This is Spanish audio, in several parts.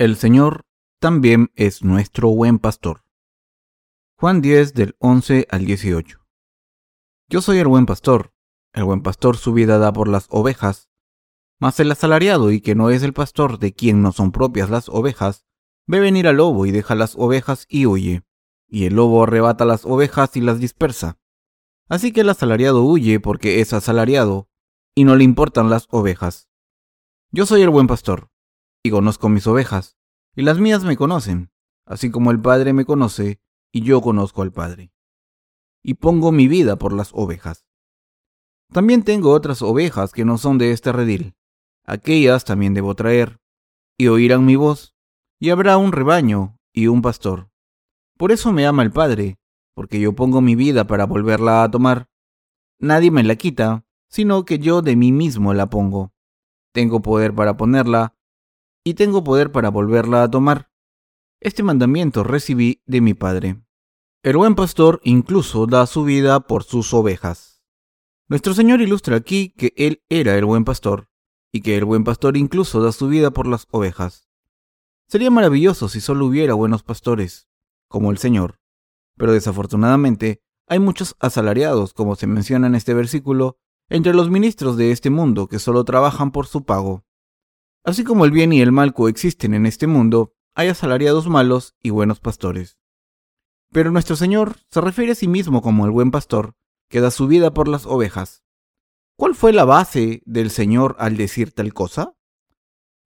El Señor también es nuestro buen pastor. Juan 10 del 11 al 18. Yo soy el buen pastor. El buen pastor su vida da por las ovejas. Mas el asalariado y que no es el pastor de quien no son propias las ovejas, ve venir al lobo y deja las ovejas y huye. Y el lobo arrebata las ovejas y las dispersa. Así que el asalariado huye porque es asalariado y no le importan las ovejas. Yo soy el buen pastor y conozco mis ovejas, y las mías me conocen, así como el Padre me conoce, y yo conozco al Padre. Y pongo mi vida por las ovejas. También tengo otras ovejas que no son de este redil. Aquellas también debo traer, y oirán mi voz, y habrá un rebaño y un pastor. Por eso me ama el Padre, porque yo pongo mi vida para volverla a tomar. Nadie me la quita, sino que yo de mí mismo la pongo. Tengo poder para ponerla y tengo poder para volverla a tomar. Este mandamiento recibí de mi Padre. El buen pastor incluso da su vida por sus ovejas. Nuestro Señor ilustra aquí que Él era el buen pastor, y que el buen pastor incluso da su vida por las ovejas. Sería maravilloso si solo hubiera buenos pastores, como el Señor, pero desafortunadamente hay muchos asalariados, como se menciona en este versículo, entre los ministros de este mundo que solo trabajan por su pago. Así como el bien y el mal coexisten en este mundo, hay asalariados malos y buenos pastores. Pero nuestro Señor se refiere a sí mismo como el buen pastor, que da su vida por las ovejas. ¿Cuál fue la base del Señor al decir tal cosa?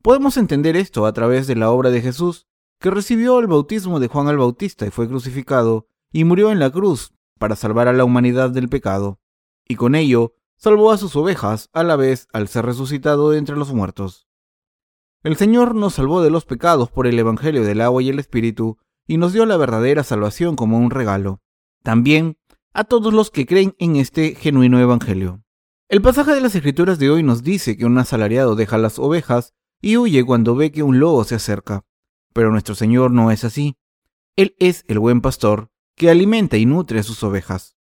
Podemos entender esto a través de la obra de Jesús, que recibió el bautismo de Juan el Bautista y fue crucificado y murió en la cruz para salvar a la humanidad del pecado, y con ello salvó a sus ovejas a la vez al ser resucitado de entre los muertos. El Señor nos salvó de los pecados por el Evangelio del agua y el Espíritu y nos dio la verdadera salvación como un regalo. También a todos los que creen en este genuino Evangelio. El pasaje de las Escrituras de hoy nos dice que un asalariado deja las ovejas y huye cuando ve que un lobo se acerca. Pero nuestro Señor no es así. Él es el buen pastor que alimenta y nutre a sus ovejas.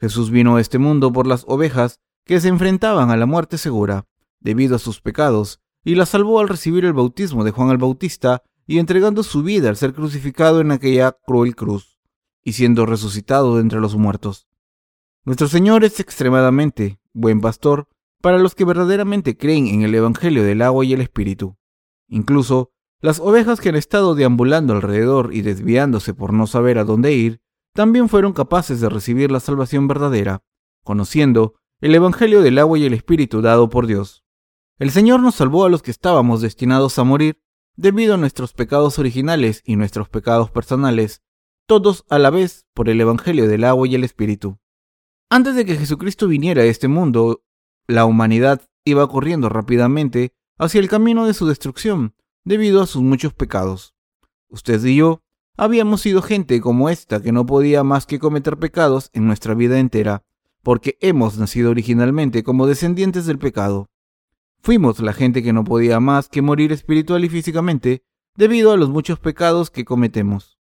Jesús vino a este mundo por las ovejas que se enfrentaban a la muerte segura debido a sus pecados y la salvó al recibir el bautismo de Juan el Bautista y entregando su vida al ser crucificado en aquella cruel cruz, y siendo resucitado de entre los muertos. Nuestro Señor es extremadamente buen pastor para los que verdaderamente creen en el Evangelio del agua y el Espíritu. Incluso las ovejas que han estado deambulando alrededor y desviándose por no saber a dónde ir, también fueron capaces de recibir la salvación verdadera, conociendo el Evangelio del agua y el Espíritu dado por Dios. El Señor nos salvó a los que estábamos destinados a morir debido a nuestros pecados originales y nuestros pecados personales, todos a la vez por el Evangelio del agua y el Espíritu. Antes de que Jesucristo viniera a este mundo, la humanidad iba corriendo rápidamente hacia el camino de su destrucción debido a sus muchos pecados. Usted y yo habíamos sido gente como esta que no podía más que cometer pecados en nuestra vida entera, porque hemos nacido originalmente como descendientes del pecado. Fuimos la gente que no podía más que morir espiritual y físicamente debido a los muchos pecados que cometemos.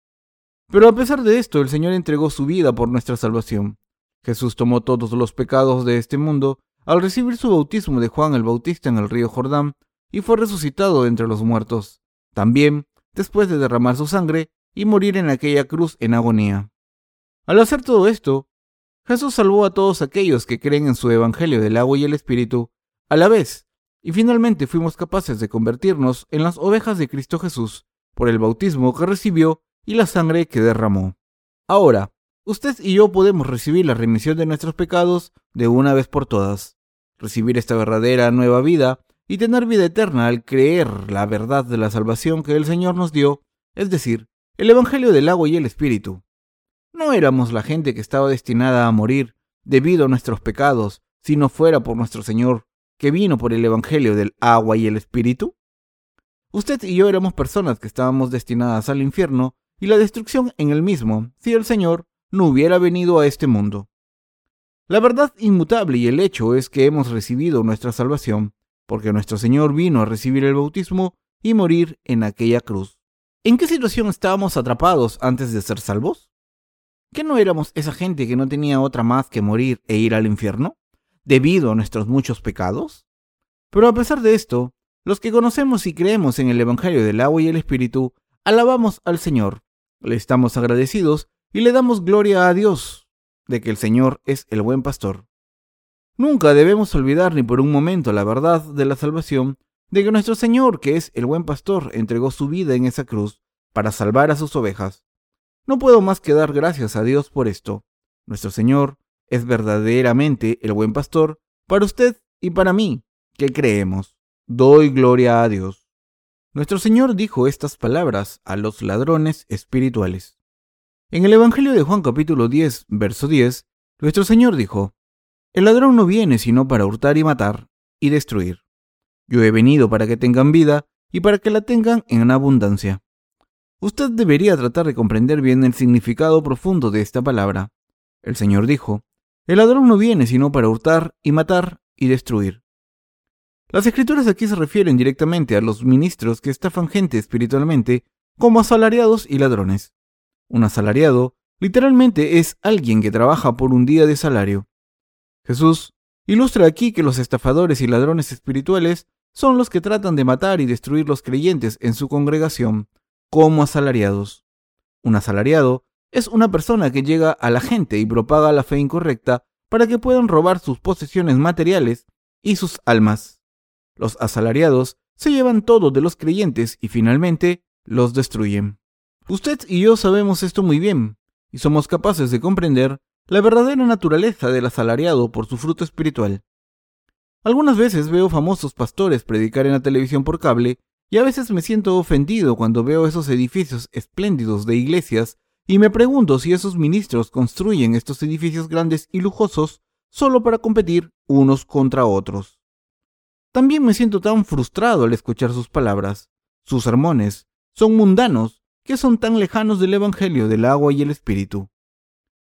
Pero a pesar de esto, el Señor entregó su vida por nuestra salvación. Jesús tomó todos los pecados de este mundo al recibir su bautismo de Juan el Bautista en el río Jordán y fue resucitado de entre los muertos, también después de derramar su sangre y morir en aquella cruz en agonía. Al hacer todo esto, Jesús salvó a todos aquellos que creen en su Evangelio del agua y el Espíritu, a la vez y finalmente fuimos capaces de convertirnos en las ovejas de Cristo Jesús por el bautismo que recibió y la sangre que derramó. Ahora, usted y yo podemos recibir la remisión de nuestros pecados de una vez por todas, recibir esta verdadera nueva vida y tener vida eterna al creer la verdad de la salvación que el Señor nos dio, es decir, el Evangelio del agua y el Espíritu. No éramos la gente que estaba destinada a morir debido a nuestros pecados si no fuera por nuestro Señor que vino por el Evangelio del agua y el Espíritu? Usted y yo éramos personas que estábamos destinadas al infierno y la destrucción en el mismo si el Señor no hubiera venido a este mundo. La verdad inmutable y el hecho es que hemos recibido nuestra salvación porque nuestro Señor vino a recibir el bautismo y morir en aquella cruz. ¿En qué situación estábamos atrapados antes de ser salvos? ¿Que no éramos esa gente que no tenía otra más que morir e ir al infierno? Debido a nuestros muchos pecados? Pero a pesar de esto, los que conocemos y creemos en el Evangelio del agua y el Espíritu, alabamos al Señor, le estamos agradecidos y le damos gloria a Dios de que el Señor es el buen pastor. Nunca debemos olvidar ni por un momento la verdad de la salvación de que nuestro Señor, que es el buen pastor, entregó su vida en esa cruz para salvar a sus ovejas. No puedo más que dar gracias a Dios por esto. Nuestro Señor es verdaderamente el buen pastor para usted y para mí, que creemos. Doy gloria a Dios. Nuestro Señor dijo estas palabras a los ladrones espirituales. En el Evangelio de Juan capítulo 10, verso 10, nuestro Señor dijo, El ladrón no viene sino para hurtar y matar y destruir. Yo he venido para que tengan vida y para que la tengan en abundancia. Usted debería tratar de comprender bien el significado profundo de esta palabra. El Señor dijo, El ladrón no viene sino para hurtar y matar y destruir. Las escrituras aquí se refieren directamente a los ministros que estafan gente espiritualmente como asalariados y ladrones. Un asalariado literalmente es alguien que trabaja por un día de salario. Jesús ilustra aquí que los estafadores y ladrones espirituales son los que tratan de matar y destruir los creyentes en su congregación como asalariados. Un asalariado es una persona que llega a la gente y propaga la fe incorrecta para que puedan robar sus posesiones materiales y sus almas. Los asalariados se llevan todo de los creyentes y finalmente los destruyen. Usted y yo sabemos esto muy bien y somos capaces de comprender la verdadera naturaleza del asalariado por su fruto espiritual. Algunas veces veo famosos pastores predicar en la televisión por cable y a veces me siento ofendido cuando veo esos edificios espléndidos de iglesias y me pregunto si esos ministros construyen estos edificios grandes y lujosos solo para competir unos contra otros. También me siento tan frustrado al escuchar sus palabras. Sus sermones son mundanos que son tan lejanos del Evangelio del agua y el Espíritu.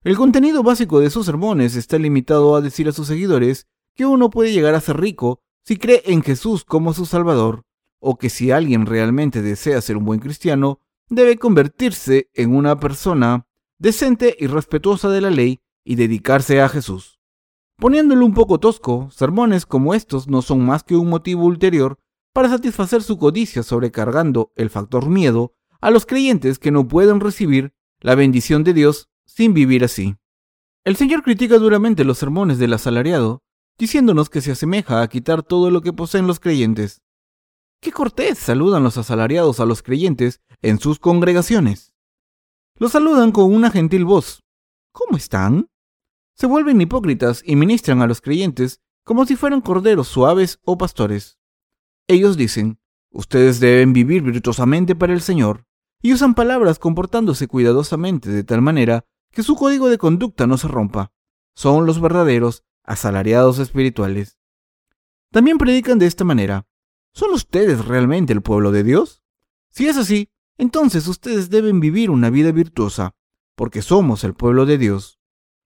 El contenido básico de sus sermones está limitado a decir a sus seguidores que uno puede llegar a ser rico si cree en Jesús como su Salvador, o que si alguien realmente desea ser un buen cristiano, debe convertirse en una persona decente y respetuosa de la ley y dedicarse a Jesús. Poniéndolo un poco tosco, sermones como estos no son más que un motivo ulterior para satisfacer su codicia sobrecargando el factor miedo a los creyentes que no pueden recibir la bendición de Dios sin vivir así. El Señor critica duramente los sermones del asalariado, diciéndonos que se asemeja a quitar todo lo que poseen los creyentes. Qué cortés saludan los asalariados a los creyentes en sus congregaciones. Los saludan con una gentil voz. ¿Cómo están? se vuelven hipócritas y ministran a los creyentes como si fueran corderos suaves o pastores. Ellos dicen, ustedes deben vivir virtuosamente para el Señor, y usan palabras comportándose cuidadosamente de tal manera que su código de conducta no se rompa. Son los verdaderos asalariados espirituales. También predican de esta manera. ¿Son ustedes realmente el pueblo de Dios? Si es así, entonces ustedes deben vivir una vida virtuosa, porque somos el pueblo de Dios.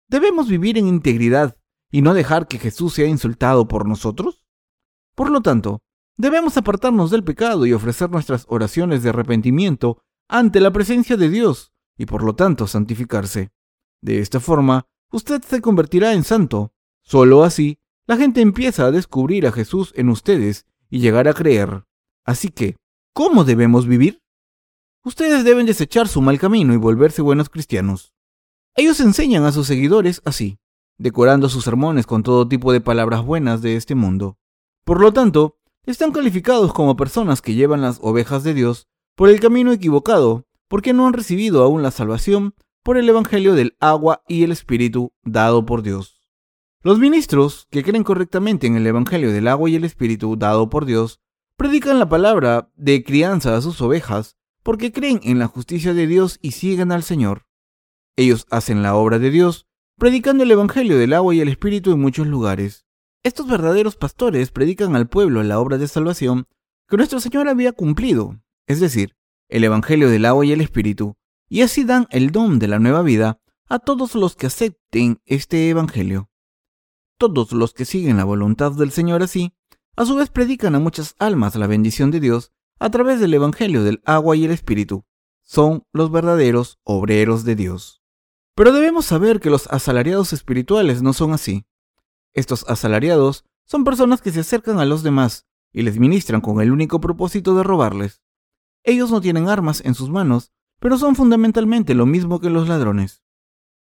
¿Debemos vivir en integridad y no dejar que Jesús sea insultado por nosotros? Por lo tanto, debemos apartarnos del pecado y ofrecer nuestras oraciones de arrepentimiento ante la presencia de Dios y por lo tanto santificarse. De esta forma, usted se convertirá en santo. Solo así, la gente empieza a descubrir a Jesús en ustedes y llegar a creer. Así que, ¿cómo debemos vivir? Ustedes deben desechar su mal camino y volverse buenos cristianos. Ellos enseñan a sus seguidores así, decorando sus sermones con todo tipo de palabras buenas de este mundo. Por lo tanto, están calificados como personas que llevan las ovejas de Dios por el camino equivocado, porque no han recibido aún la salvación por el Evangelio del agua y el Espíritu dado por Dios. Los ministros que creen correctamente en el Evangelio del agua y el Espíritu dado por Dios predican la palabra de crianza a sus ovejas porque creen en la justicia de Dios y siguen al Señor. Ellos hacen la obra de Dios, predicando el Evangelio del agua y el Espíritu en muchos lugares. Estos verdaderos pastores predican al pueblo la obra de salvación que nuestro Señor había cumplido, es decir, el Evangelio del agua y el Espíritu, y así dan el don de la nueva vida a todos los que acepten este Evangelio. Todos los que siguen la voluntad del Señor así, a su vez predican a muchas almas la bendición de Dios a través del Evangelio del agua y el Espíritu. Son los verdaderos obreros de Dios. Pero debemos saber que los asalariados espirituales no son así. Estos asalariados son personas que se acercan a los demás y les ministran con el único propósito de robarles. Ellos no tienen armas en sus manos, pero son fundamentalmente lo mismo que los ladrones.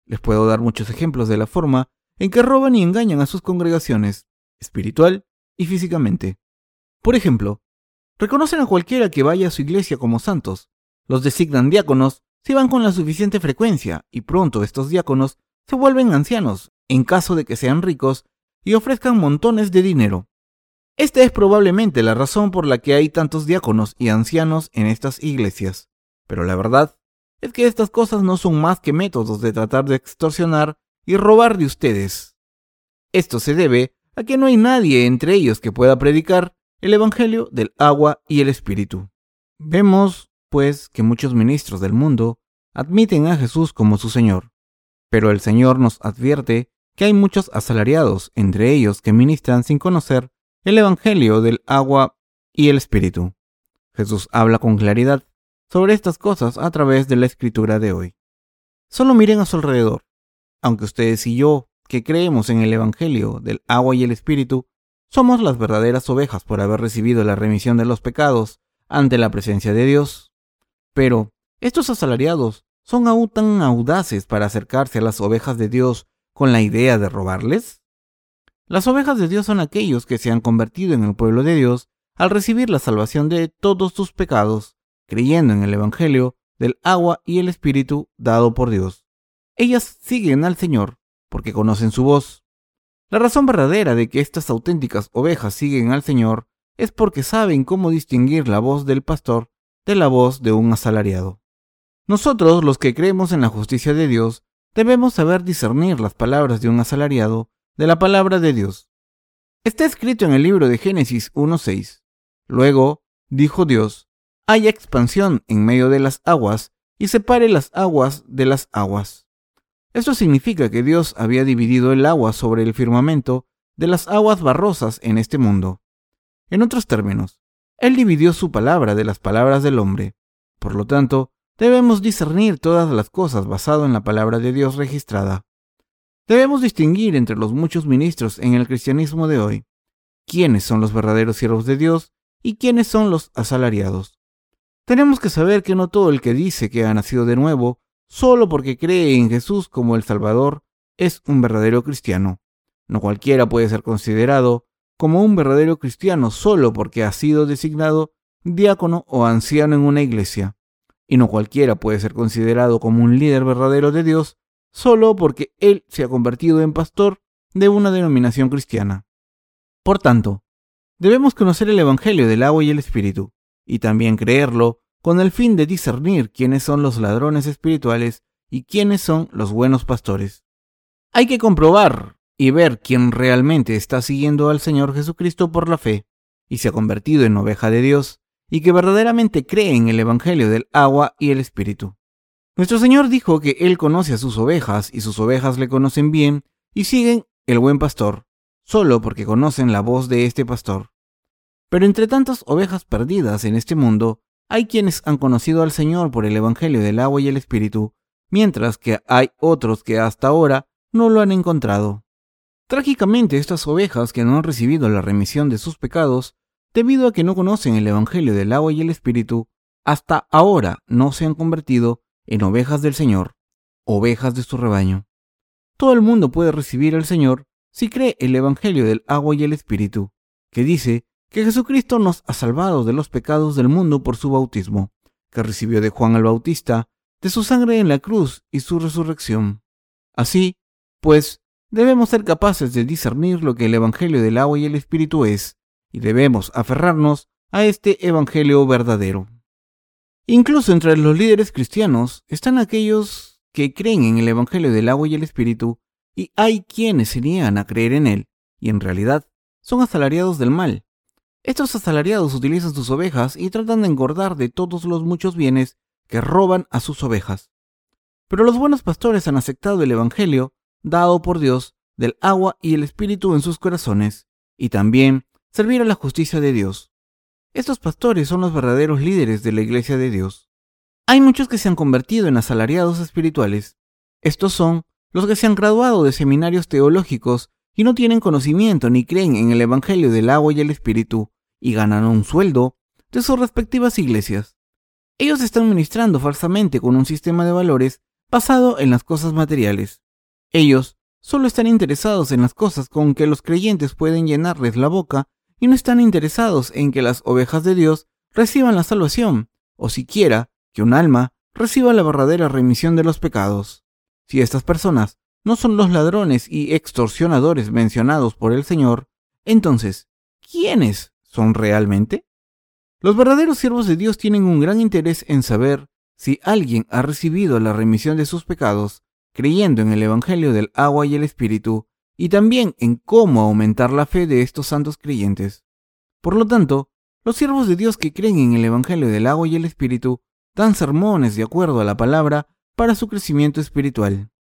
Les puedo dar muchos ejemplos de la forma en que roban y engañan a sus congregaciones, espiritual y físicamente. Por ejemplo, reconocen a cualquiera que vaya a su iglesia como santos, los designan diáconos si van con la suficiente frecuencia y pronto estos diáconos se vuelven ancianos en caso de que sean ricos y ofrezcan montones de dinero. Esta es probablemente la razón por la que hay tantos diáconos y ancianos en estas iglesias. Pero la verdad es que estas cosas no son más que métodos de tratar de extorsionar y robar de ustedes. Esto se debe a que no hay nadie entre ellos que pueda predicar el Evangelio del agua y el Espíritu. Vemos, pues, que muchos ministros del mundo admiten a Jesús como su Señor, pero el Señor nos advierte que hay muchos asalariados entre ellos que ministran sin conocer el Evangelio del agua y el Espíritu. Jesús habla con claridad sobre estas cosas a través de la escritura de hoy. Solo miren a su alrededor. Aunque ustedes y yo, que creemos en el Evangelio del agua y el Espíritu, somos las verdaderas ovejas por haber recibido la remisión de los pecados ante la presencia de Dios. Pero estos asalariados son aún tan audaces para acercarse a las ovejas de Dios con la idea de robarles. Las ovejas de Dios son aquellos que se han convertido en el pueblo de Dios al recibir la salvación de todos sus pecados, creyendo en el Evangelio del agua y el Espíritu dado por Dios. Ellas siguen al Señor porque conocen su voz. La razón verdadera de que estas auténticas ovejas siguen al Señor es porque saben cómo distinguir la voz del pastor de la voz de un asalariado. Nosotros, los que creemos en la justicia de Dios, debemos saber discernir las palabras de un asalariado de la palabra de Dios. Está escrito en el libro de Génesis 1.6. Luego, dijo Dios, haya expansión en medio de las aguas y separe las aguas de las aguas. Esto significa que Dios había dividido el agua sobre el firmamento de las aguas barrosas en este mundo. En otros términos, Él dividió su palabra de las palabras del hombre. Por lo tanto, debemos discernir todas las cosas basado en la palabra de Dios registrada. Debemos distinguir entre los muchos ministros en el cristianismo de hoy quiénes son los verdaderos siervos de Dios y quiénes son los asalariados. Tenemos que saber que no todo el que dice que ha nacido de nuevo solo porque cree en Jesús como el Salvador es un verdadero cristiano. No cualquiera puede ser considerado como un verdadero cristiano solo porque ha sido designado diácono o anciano en una iglesia. Y no cualquiera puede ser considerado como un líder verdadero de Dios solo porque él se ha convertido en pastor de una denominación cristiana. Por tanto, debemos conocer el Evangelio del agua y el Espíritu, y también creerlo con el fin de discernir quiénes son los ladrones espirituales y quiénes son los buenos pastores. Hay que comprobar y ver quién realmente está siguiendo al Señor Jesucristo por la fe y se ha convertido en oveja de Dios y que verdaderamente cree en el Evangelio del agua y el Espíritu. Nuestro Señor dijo que Él conoce a sus ovejas y sus ovejas le conocen bien y siguen el buen pastor, solo porque conocen la voz de este pastor. Pero entre tantas ovejas perdidas en este mundo, hay quienes han conocido al Señor por el Evangelio del agua y el Espíritu, mientras que hay otros que hasta ahora no lo han encontrado. Trágicamente, estas ovejas que no han recibido la remisión de sus pecados, debido a que no conocen el Evangelio del agua y el Espíritu, hasta ahora no se han convertido en ovejas del Señor, ovejas de su rebaño. Todo el mundo puede recibir al Señor si cree el Evangelio del agua y el Espíritu, que dice que Jesucristo nos ha salvado de los pecados del mundo por su bautismo, que recibió de Juan el Bautista, de su sangre en la cruz y su resurrección. Así, pues, debemos ser capaces de discernir lo que el Evangelio del agua y el Espíritu es, y debemos aferrarnos a este Evangelio verdadero. Incluso entre los líderes cristianos están aquellos que creen en el Evangelio del agua y el Espíritu, y hay quienes se niegan a creer en él, y en realidad son asalariados del mal. Estos asalariados utilizan sus ovejas y tratan de engordar de todos los muchos bienes que roban a sus ovejas. Pero los buenos pastores han aceptado el Evangelio dado por Dios del agua y el Espíritu en sus corazones, y también servir a la justicia de Dios. Estos pastores son los verdaderos líderes de la iglesia de Dios. Hay muchos que se han convertido en asalariados espirituales. Estos son los que se han graduado de seminarios teológicos y no tienen conocimiento ni creen en el Evangelio del agua y el Espíritu, y ganan un sueldo de sus respectivas iglesias. Ellos están ministrando falsamente con un sistema de valores basado en las cosas materiales. Ellos solo están interesados en las cosas con que los creyentes pueden llenarles la boca y no están interesados en que las ovejas de Dios reciban la salvación, o siquiera que un alma reciba la verdadera remisión de los pecados. Si estas personas no son los ladrones y extorsionadores mencionados por el Señor, entonces, ¿quiénes son realmente? Los verdaderos siervos de Dios tienen un gran interés en saber si alguien ha recibido la remisión de sus pecados creyendo en el Evangelio del agua y el Espíritu, y también en cómo aumentar la fe de estos santos creyentes. Por lo tanto, los siervos de Dios que creen en el Evangelio del agua y el Espíritu dan sermones de acuerdo a la palabra para su crecimiento espiritual.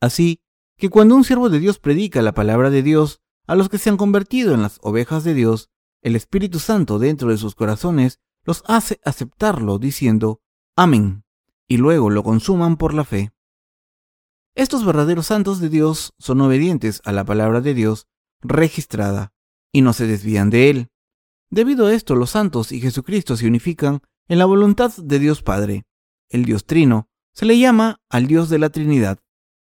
Así que cuando un siervo de Dios predica la palabra de Dios a los que se han convertido en las ovejas de Dios, el Espíritu Santo dentro de sus corazones los hace aceptarlo diciendo, Amén, y luego lo consuman por la fe. Estos verdaderos santos de Dios son obedientes a la palabra de Dios registrada y no se desvían de él. Debido a esto, los santos y Jesucristo se unifican en la voluntad de Dios Padre. El Dios Trino se le llama al Dios de la Trinidad,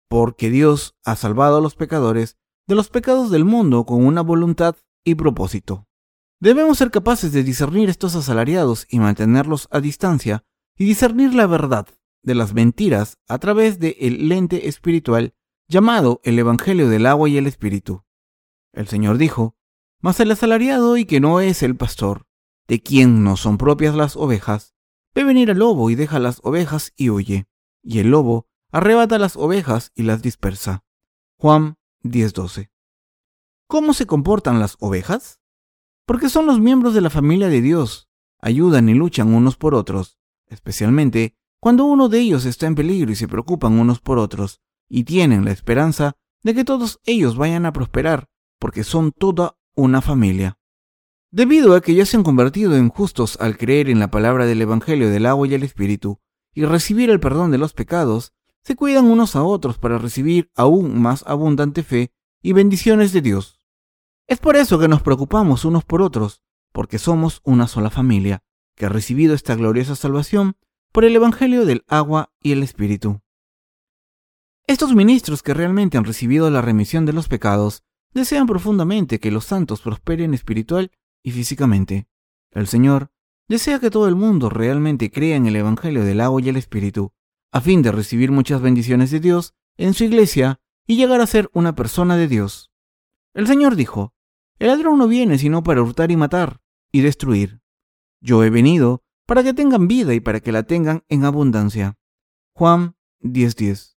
porque Dios ha salvado a los pecadores de los pecados del mundo con una voluntad y propósito. Debemos ser capaces de discernir estos asalariados y mantenerlos a distancia y discernir la verdad de las mentiras a través del el lente espiritual llamado el Evangelio del agua y el Espíritu. El Señor dijo, Mas el asalariado y que no es el pastor, de quien no son propias las ovejas, ve venir al lobo y deja las ovejas y huye, y el lobo arrebata las ovejas y las dispersa. Juan 10:12. ¿Cómo se comportan las ovejas? Porque son los miembros de la familia de Dios, ayudan y luchan unos por otros, especialmente cuando uno de ellos está en peligro y se preocupan unos por otros, y tienen la esperanza de que todos ellos vayan a prosperar, porque son toda una familia. Debido a que ya se han convertido en justos al creer en la palabra del Evangelio del agua y el Espíritu, y recibir el perdón de los pecados, se cuidan unos a otros para recibir aún más abundante fe y bendiciones de Dios. Es por eso que nos preocupamos unos por otros, porque somos una sola familia, que ha recibido esta gloriosa salvación por el Evangelio del agua y el Espíritu. Estos ministros que realmente han recibido la remisión de los pecados desean profundamente que los santos prosperen espiritual y físicamente. El Señor desea que todo el mundo realmente crea en el Evangelio del agua y el Espíritu, a fin de recibir muchas bendiciones de Dios en su iglesia y llegar a ser una persona de Dios. El Señor dijo, El ladrón no viene sino para hurtar y matar y destruir. Yo he venido para que tengan vida y para que la tengan en abundancia. Juan 10:10.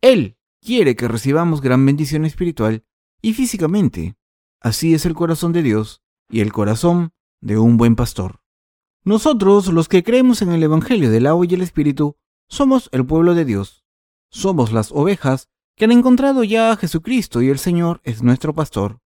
Él quiere que recibamos gran bendición espiritual y físicamente. Así es el corazón de Dios y el corazón de un buen pastor. Nosotros, los que creemos en el Evangelio del agua y el Espíritu, somos el pueblo de Dios. Somos las ovejas que han encontrado ya a Jesucristo y el Señor es nuestro pastor.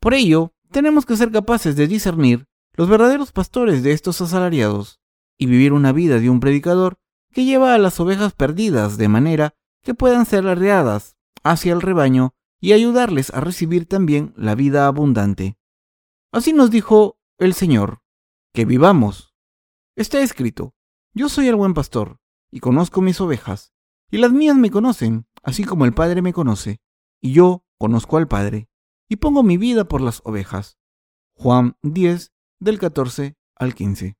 Por ello, tenemos que ser capaces de discernir los verdaderos pastores de estos asalariados y vivir una vida de un predicador que lleva a las ovejas perdidas de manera que puedan ser arreadas hacia el rebaño y ayudarles a recibir también la vida abundante. Así nos dijo el Señor, que vivamos. Está escrito, yo soy el buen pastor, y conozco mis ovejas, y las mías me conocen, así como el Padre me conoce, y yo conozco al Padre, y pongo mi vida por las ovejas. Juan 10, del 14 al 15.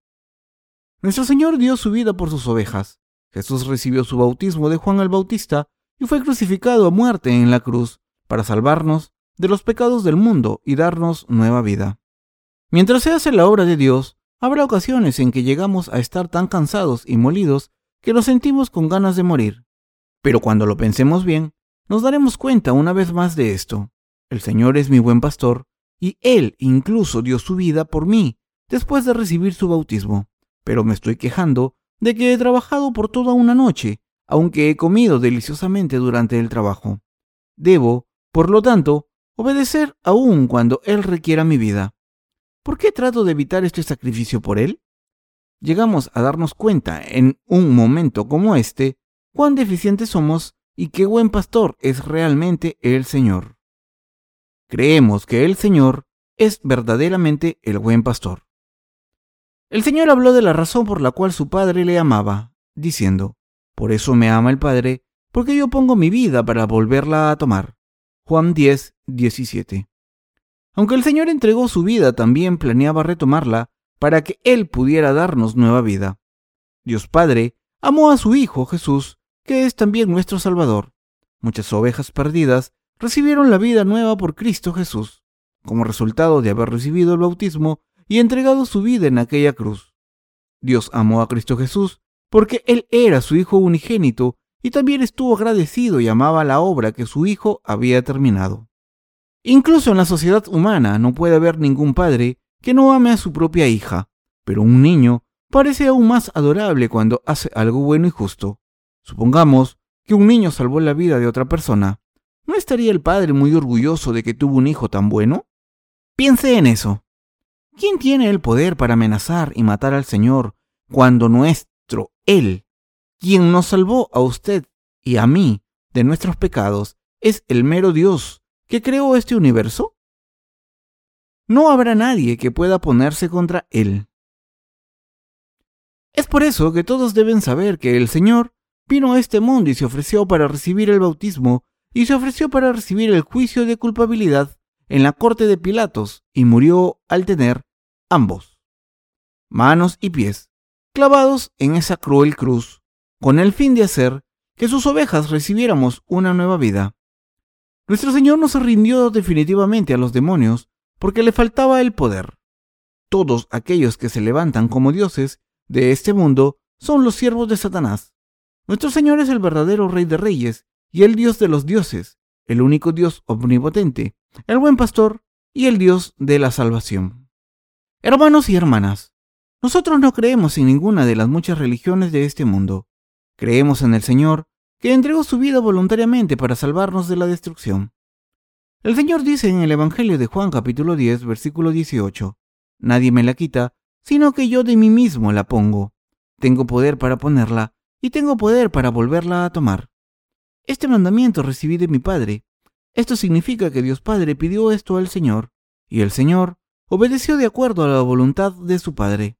Nuestro Señor dio su vida por sus ovejas. Jesús recibió su bautismo de Juan el Bautista y fue crucificado a muerte en la cruz para salvarnos de los pecados del mundo y darnos nueva vida. Mientras se hace la obra de Dios, habrá ocasiones en que llegamos a estar tan cansados y molidos que nos sentimos con ganas de morir. Pero cuando lo pensemos bien, nos daremos cuenta una vez más de esto. El Señor es mi buen pastor, y Él incluso dio su vida por mí después de recibir su bautismo pero me estoy quejando de que he trabajado por toda una noche, aunque he comido deliciosamente durante el trabajo. Debo, por lo tanto, obedecer aún cuando Él requiera mi vida. ¿Por qué trato de evitar este sacrificio por Él? Llegamos a darnos cuenta en un momento como este cuán deficientes somos y qué buen pastor es realmente el Señor. Creemos que el Señor es verdaderamente el buen pastor. El Señor habló de la razón por la cual su Padre le amaba, diciendo, Por eso me ama el Padre, porque yo pongo mi vida para volverla a tomar. Juan 10, 17. Aunque el Señor entregó su vida, también planeaba retomarla para que Él pudiera darnos nueva vida. Dios Padre amó a su Hijo Jesús, que es también nuestro Salvador. Muchas ovejas perdidas recibieron la vida nueva por Cristo Jesús, como resultado de haber recibido el bautismo y entregado su vida en aquella cruz. Dios amó a Cristo Jesús porque Él era su Hijo unigénito y también estuvo agradecido y amaba la obra que su Hijo había terminado. Incluso en la sociedad humana no puede haber ningún padre que no ame a su propia hija, pero un niño parece aún más adorable cuando hace algo bueno y justo. Supongamos que un niño salvó la vida de otra persona. ¿No estaría el padre muy orgulloso de que tuvo un hijo tan bueno? Piense en eso. ¿Quién tiene el poder para amenazar y matar al Señor cuando nuestro Él, quien nos salvó a usted y a mí de nuestros pecados, es el mero Dios que creó este universo? No habrá nadie que pueda ponerse contra Él. Es por eso que todos deben saber que el Señor vino a este mundo y se ofreció para recibir el bautismo y se ofreció para recibir el juicio de culpabilidad en la corte de Pilatos y murió al tener ambos, manos y pies, clavados en esa cruel cruz, con el fin de hacer que sus ovejas recibiéramos una nueva vida. Nuestro Señor no se rindió definitivamente a los demonios porque le faltaba el poder. Todos aquellos que se levantan como dioses de este mundo son los siervos de Satanás. Nuestro Señor es el verdadero Rey de Reyes y el Dios de los dioses, el único Dios omnipotente, el buen pastor y el Dios de la salvación. Hermanos y hermanas, nosotros no creemos en ninguna de las muchas religiones de este mundo. Creemos en el Señor, que entregó su vida voluntariamente para salvarnos de la destrucción. El Señor dice en el Evangelio de Juan capítulo 10, versículo 18, Nadie me la quita, sino que yo de mí mismo la pongo. Tengo poder para ponerla y tengo poder para volverla a tomar. Este mandamiento recibí de mi Padre. Esto significa que Dios Padre pidió esto al Señor, y el Señor obedeció de acuerdo a la voluntad de su Padre.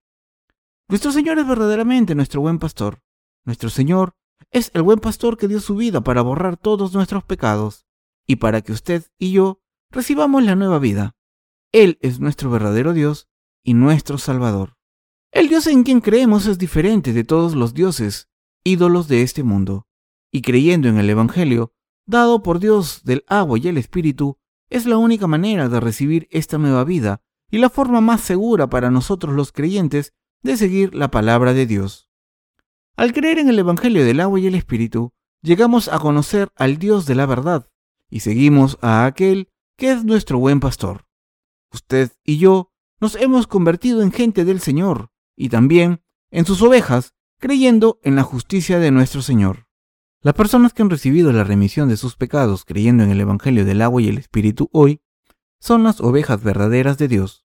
Nuestro Señor es verdaderamente nuestro buen pastor. Nuestro Señor es el buen pastor que dio su vida para borrar todos nuestros pecados y para que usted y yo recibamos la nueva vida. Él es nuestro verdadero Dios y nuestro Salvador. El Dios en quien creemos es diferente de todos los dioses, ídolos de este mundo, y creyendo en el Evangelio, dado por Dios del agua y el Espíritu, es la única manera de recibir esta nueva vida y la forma más segura para nosotros los creyentes de seguir la palabra de Dios. Al creer en el Evangelio del agua y el Espíritu, llegamos a conocer al Dios de la verdad y seguimos a aquel que es nuestro buen pastor. Usted y yo nos hemos convertido en gente del Señor y también en sus ovejas, creyendo en la justicia de nuestro Señor. Las personas que han recibido la remisión de sus pecados creyendo en el Evangelio del agua y el Espíritu hoy son las ovejas verdaderas de Dios.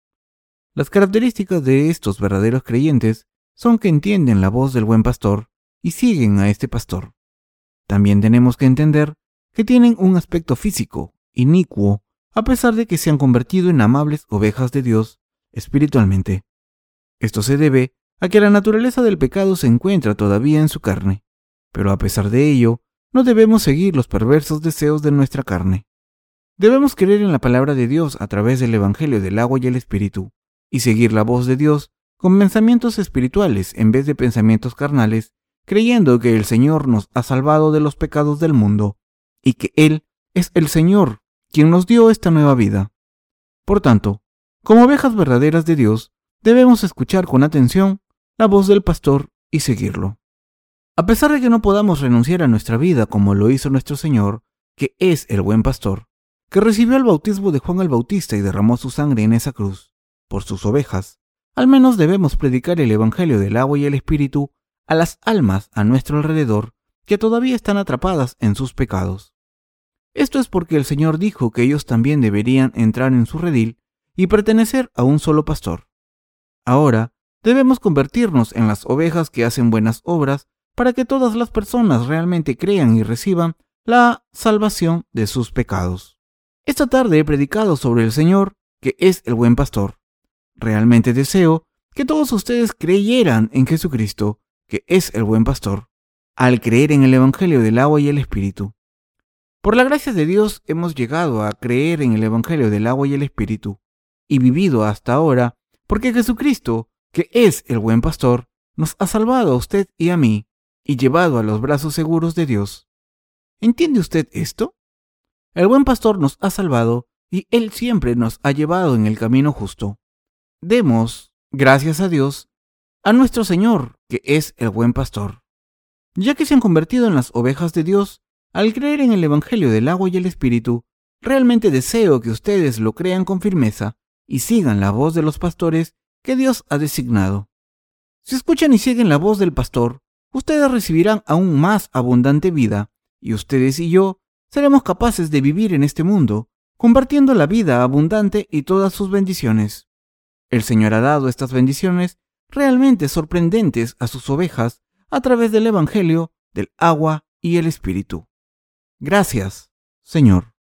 Las características de estos verdaderos creyentes son que entienden la voz del buen pastor y siguen a este pastor. También tenemos que entender que tienen un aspecto físico, inicuo, a pesar de que se han convertido en amables ovejas de Dios espiritualmente. Esto se debe a que la naturaleza del pecado se encuentra todavía en su carne, pero a pesar de ello, no debemos seguir los perversos deseos de nuestra carne. Debemos creer en la palabra de Dios a través del Evangelio del agua y el Espíritu, y seguir la voz de Dios con pensamientos espirituales en vez de pensamientos carnales, creyendo que el Señor nos ha salvado de los pecados del mundo, y que Él es el Señor quien nos dio esta nueva vida. Por tanto, como ovejas verdaderas de Dios, debemos escuchar con atención la voz del pastor y seguirlo. A pesar de que no podamos renunciar a nuestra vida como lo hizo nuestro Señor, que es el buen pastor, que recibió el bautismo de Juan el Bautista y derramó su sangre en esa cruz, por sus ovejas, al menos debemos predicar el Evangelio del agua y el Espíritu a las almas a nuestro alrededor que todavía están atrapadas en sus pecados. Esto es porque el Señor dijo que ellos también deberían entrar en su redil y pertenecer a un solo pastor. Ahora, debemos convertirnos en las ovejas que hacen buenas obras para que todas las personas realmente crean y reciban la salvación de sus pecados. Esta tarde he predicado sobre el Señor que es el buen pastor. Realmente deseo que todos ustedes creyeran en Jesucristo, que es el buen pastor, al creer en el Evangelio del agua y el Espíritu. Por la gracia de Dios hemos llegado a creer en el Evangelio del agua y el Espíritu, y vivido hasta ahora, porque Jesucristo, que es el buen pastor, nos ha salvado a usted y a mí, y llevado a los brazos seguros de Dios. ¿Entiende usted esto? El buen pastor nos ha salvado y Él siempre nos ha llevado en el camino justo. Demos, gracias a Dios, a nuestro Señor, que es el buen pastor. Ya que se han convertido en las ovejas de Dios, al creer en el Evangelio del agua y el Espíritu, realmente deseo que ustedes lo crean con firmeza y sigan la voz de los pastores que Dios ha designado. Si escuchan y siguen la voz del pastor, ustedes recibirán aún más abundante vida, y ustedes y yo seremos capaces de vivir en este mundo, compartiendo la vida abundante y todas sus bendiciones. El Señor ha dado estas bendiciones realmente sorprendentes a sus ovejas a través del Evangelio, del agua y el Espíritu. Gracias, Señor.